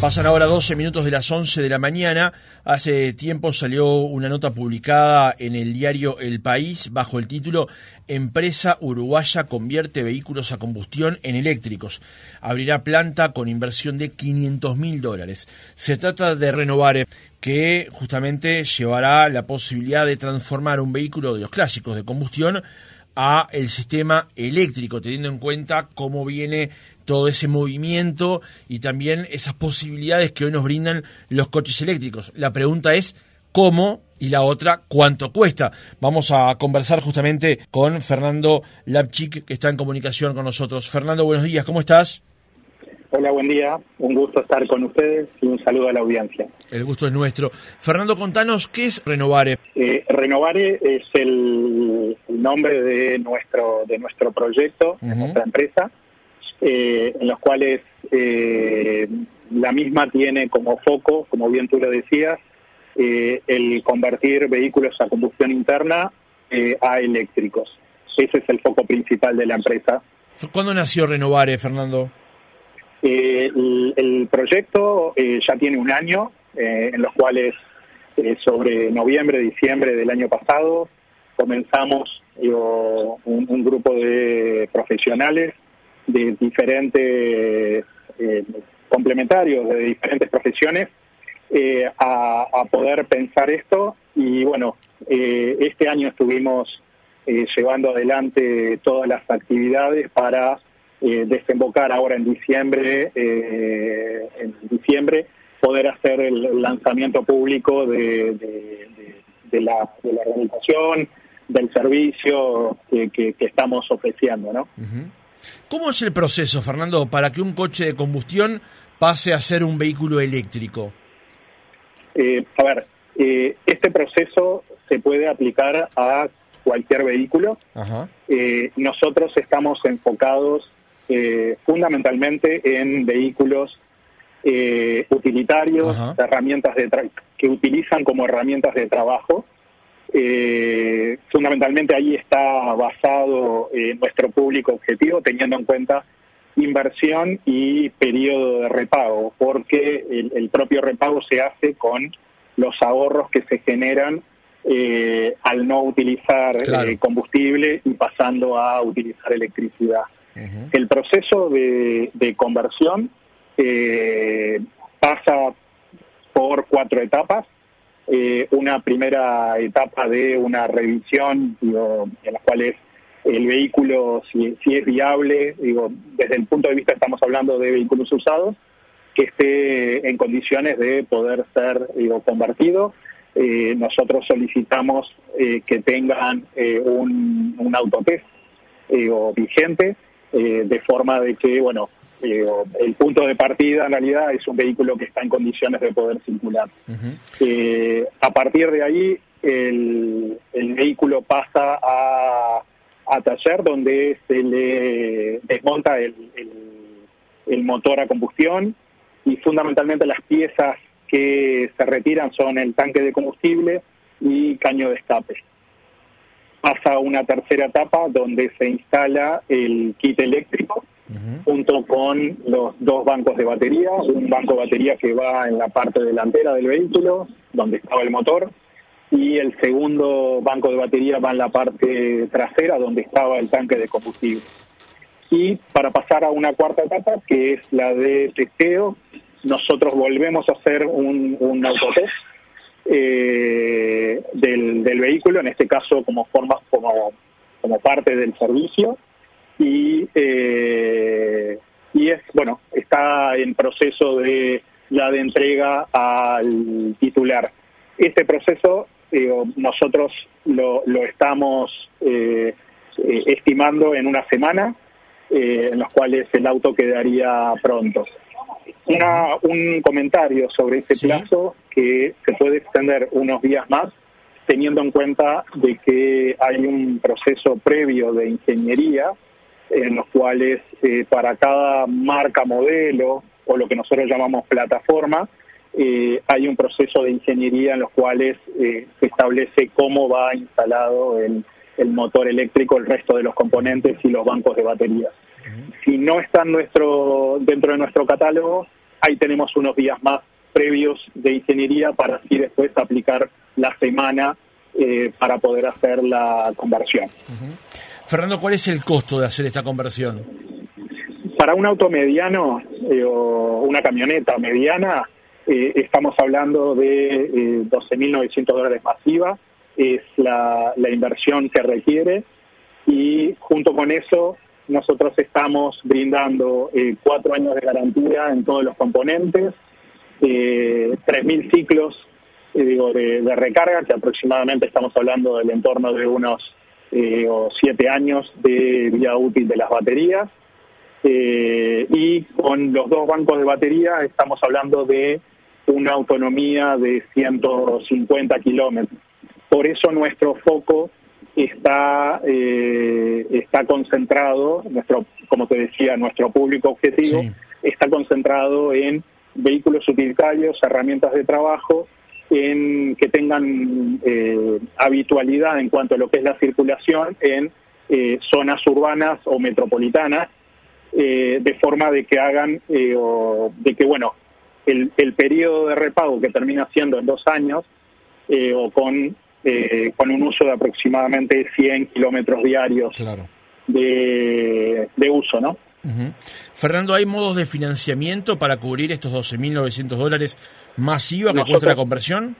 Pasan ahora 12 minutos de las 11 de la mañana. Hace tiempo salió una nota publicada en el diario El País bajo el título Empresa uruguaya convierte vehículos a combustión en eléctricos. Abrirá planta con inversión de 500 mil dólares. Se trata de Renovare, que justamente llevará la posibilidad de transformar un vehículo de los clásicos de combustión a el sistema eléctrico, teniendo en cuenta cómo viene todo ese movimiento y también esas posibilidades que hoy nos brindan los coches eléctricos. La pregunta es cómo y la otra cuánto cuesta. Vamos a conversar justamente con Fernando Lapchik, que está en comunicación con nosotros. Fernando, buenos días, ¿cómo estás? Hola, buen día. Un gusto estar con ustedes y un saludo a la audiencia. El gusto es nuestro. Fernando, contanos, ¿qué es Renovare? Eh, Renovare es el nombre de nuestro de nuestro proyecto, de nuestra empresa, eh, en los cuales eh, la misma tiene como foco, como bien tú lo decías, eh, el convertir vehículos a combustión interna a eléctricos. Ese es el foco principal de la empresa. ¿Cuándo nació Renovare, Fernando? Eh, el, proyecto eh, ya tiene un año, eh, en los cuales sobre noviembre, diciembre del año pasado comenzamos un, grupo de profesionales de diferentes complementarios, de diferentes profesiones, a, a, poder pensar esto. Y bueno, este año estuvimos llevando adelante todas las actividades para eh, desembocar ahora en diciembre, eh, en diciembre, poder hacer el lanzamiento público de, de, la, organización, del servicio que, estamos ofreciendo, ¿no? ¿Cómo es el proceso, Fernando, para que un coche de combustión pase a ser un vehículo eléctrico? Eh, a ver, este proceso se puede aplicar a cualquier vehículo. nosotros estamos enfocados eh, fundamentalmente en vehículos eh, utilitarios, herramientas de que utilizan como herramientas de trabajo. Eh, fundamentalmente ahí está basado nuestro público objetivo, teniendo en cuenta inversión y periodo de repago, porque el, propio repago se hace con los ahorros que se generan al no utilizar combustible y pasando a utilizar electricidad. El proceso de, conversión eh, pasa por cuatro etapas. Eh, una primera etapa de una revisión, digo, en la cual es el vehículo, si, es viable, digo, desde el punto de vista estamos hablando de vehículos usados, que esté en condiciones de poder ser digo, convertido. Eh, nosotros solicitamos que tengan un, un autotest vigente eh, de forma de que, bueno, eh, el punto de partida en realidad es un vehículo que está en condiciones de poder circular. Eh, a partir de ahí, el, vehículo pasa a, a, taller donde se le desmonta el, el, motor a combustión y fundamentalmente las piezas que se retiran son el tanque de combustible y caño de escape pasa a una tercera etapa donde se instala el kit eléctrico junto con los dos bancos de batería, un banco de batería que va en la parte delantera del vehículo, donde estaba el motor, y el segundo banco de batería va en la parte trasera, donde estaba el tanque de combustible. Y para pasar a una cuarta etapa, que es la de testeo, nosotros volvemos a hacer un, autotest eh, del, vehículo, en este caso como forma como, como parte del servicio y eh, y es bueno está en proceso de ya de entrega al titular. Este proceso nosotros lo, lo estamos eh, estimando en una semana, en los cuales el auto quedaría pronto. Una, un comentario sobre este plazo que se puede extender unos días más, teniendo en cuenta de que hay un proceso previo de ingeniería en los cuales eh, para cada marca modelo o lo que nosotros llamamos plataforma, eh, hay un proceso de ingeniería en los cuales eh, se establece cómo va instalado el, el, motor eléctrico, el resto de los componentes y los bancos de baterías. Si no están nuestro, dentro de nuestro catálogo, ahí tenemos unos días más previos de ingeniería para así después aplicar la semana eh, para poder hacer la conversión. Fernando, ¿cuál es el costo de hacer esta conversión? Para un auto mediano eh, o una camioneta mediana, eh, estamos hablando de 12.900 dólares masiva, es la, inversión que requiere y junto con eso nosotros estamos brindando cuatro años de garantía en todos los componentes, eh, 3.000 ciclos eh, digo, de, recarga, que aproximadamente estamos hablando del entorno de unos eh, o siete años de vida útil de las baterías. Eh, y con los dos bancos de batería estamos hablando de una autonomía de 150 kilómetros. Por eso nuestro foco está, está concentrado, nuestro, como te decía, nuestro público objetivo está concentrado en vehículos utilitarios, herramientas de trabajo, en que tengan eh, habitualidad en cuanto a lo que es la circulación en eh, zonas urbanas o metropolitanas, eh, de forma de que hagan, o de que, bueno, el, el, periodo de repago que termina siendo en dos años, o con, con un uso de aproximadamente 100 kilómetros diarios de, de uso, ¿no? Fernando, ¿hay modos de financiamiento para cubrir estos 12.900 dólares masiva que cuesta la conversión?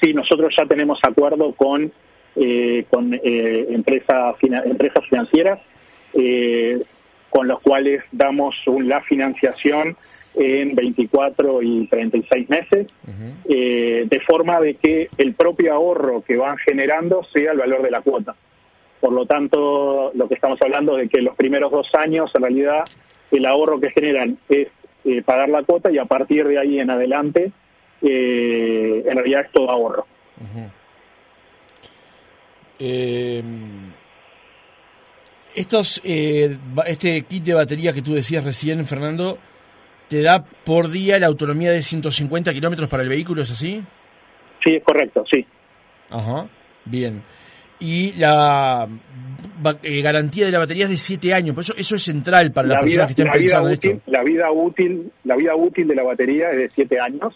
Sí, nosotros ya tenemos acuerdo con, eh, con eh, empresas, empresas financieras eh, con los cuales damos la financiación en 24 y 36 meses, de forma de que el propio ahorro que van generando sea el valor de la cuota. Por lo tanto, lo que estamos hablando de que los primeros dos años, en realidad, el ahorro que generan es eh, pagar la cuota y a partir de ahí en adelante, eh, en realidad es todo ahorro. Estos, eh, este kit de batería que tú decías recién, Fernando, ¿te da por día la autonomía de 150 kilómetros para el vehículo, es así? Sí, es correcto, sí. Ajá, bien y la eh, garantía de la batería es de 7 años. Por eso, eso es central para las personas que estén pensando en esto. La vida, útil, la vida útil de la batería es de 7 años.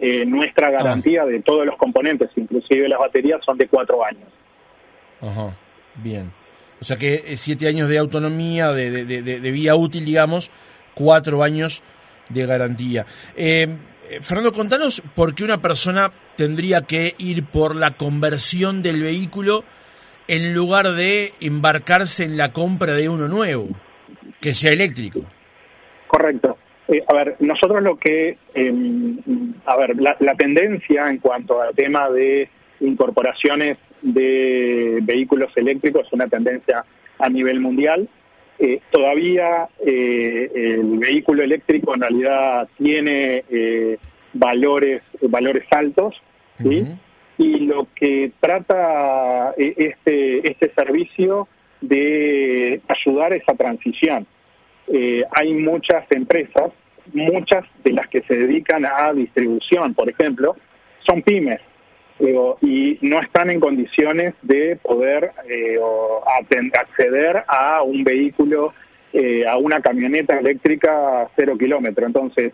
Eh, nuestra ah. garantía de todos los componentes, inclusive las baterías, son de 4 años. Ajá, bien. O sea que 7 eh, años de autonomía, de, de, de, de, vida útil, digamos, 4 años de garantía. Eh, Fernando, contanos por qué una persona tendría que ir por la conversión del vehículo en lugar de embarcarse en la compra de uno nuevo, que sea eléctrico. Correcto. Eh, a ver, nosotros lo que, em, a ver, la, tendencia en cuanto al tema de incorporaciones de vehículos eléctricos es una tendencia a nivel mundial. Eh, todavía eh, el vehículo eléctrico en realidad tiene valores, valores altos, ¿sí? Y lo que trata eh, este, este servicio de ayudar a esa transición. Eh, hay muchas empresas, muchas de las que se dedican a distribución, por ejemplo, son pymes y no están en condiciones de poder eh, acceder a un vehículo, a una camioneta eléctrica a cero kilómetro. Entonces,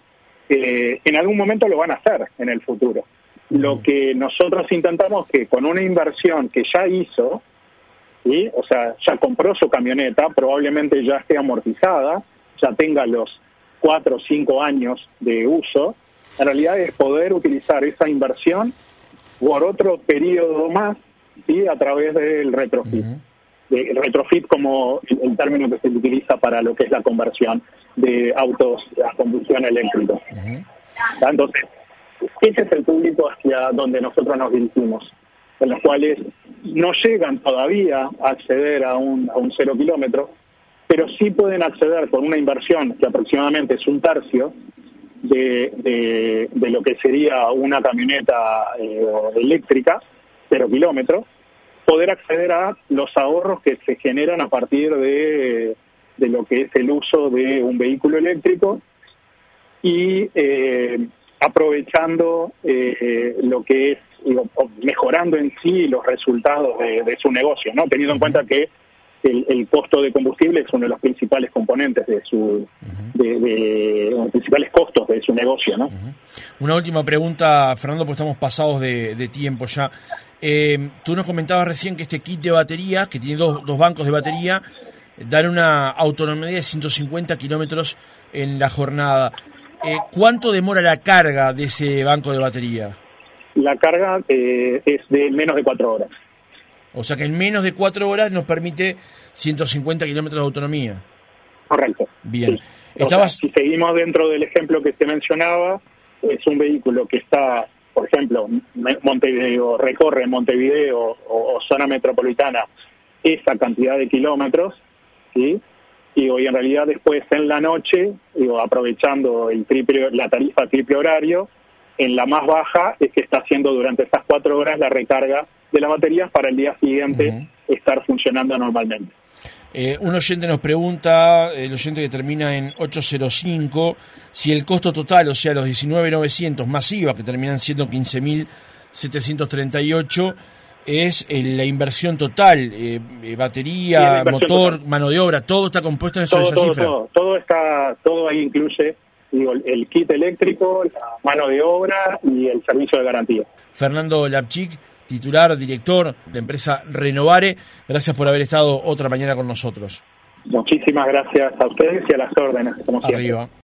eh, en algún momento lo van a hacer en el futuro. Lo que nosotros intentamos que con una inversión que ya hizo, ¿sí? o sea, ya compró su camioneta, probablemente ya esté amortizada, ya tenga los cuatro o cinco años de uso, en realidad es poder utilizar esa inversión por otro periodo más ¿sí? a través del retrofit. El retrofit como el término que se utiliza para lo que es la conversión de autos a combustión eléctrica. Entonces, ese es el público hacia donde nosotros nos dirigimos, en los cuales no llegan todavía a acceder a un, a un cero kilómetro, pero sí pueden acceder con una inversión que aproximadamente es un tercio de, de, lo que sería una camioneta eh, eléctrica, cero kilómetros, poder acceder a los ahorros que se generan a partir de de lo que es el uso de un vehículo eléctrico y eh, aprovechando eh, lo que es, mejorando en sí los resultados de, su negocio, ¿no? Teniendo en cuenta que el, costo de combustible es uno de los principales componentes de su, de, los principales costos su negocio, ¿no? Una última pregunta, Fernando, porque estamos pasados de, tiempo ya. Eh, tú nos comentabas recién que este kit de batería, que tiene dos, dos bancos de batería, dan una autonomía de 150 kilómetros en la jornada. Eh, ¿Cuánto demora la carga de ese banco de batería? La carga eh, es de menos de cuatro horas. O sea que en menos de cuatro horas nos permite 150 kilómetros de autonomía. Correcto. Bien. si seguimos dentro del ejemplo que se mencionaba, es un vehículo que está, por ejemplo, Montevideo, recorre Montevideo o, zona metropolitana esa cantidad de kilómetros, ¿sí? y hoy en realidad después en la noche, digo, aprovechando el triple, la tarifa triple horario, en la más baja es que está haciendo durante estas cuatro horas la recarga de las baterías para el día siguiente estar funcionando normalmente. Eh, un oyente nos pregunta, el oyente que termina en 805, si el costo total, o sea, los 19.900 masivas, que terminan siendo 15.738, es eh, la inversión total, eh, batería, motor, mano de obra, todo está compuesto en esa cifra. Todo, todo, está, todo ahí incluye digo, el kit eléctrico, la mano de obra y el servicio de garantía. Fernando Lapchik, titular, director de la empresa Renovare. Gracias por haber estado otra mañana con nosotros. Muchísimas gracias a ustedes y a las órdenes. Como Arriba.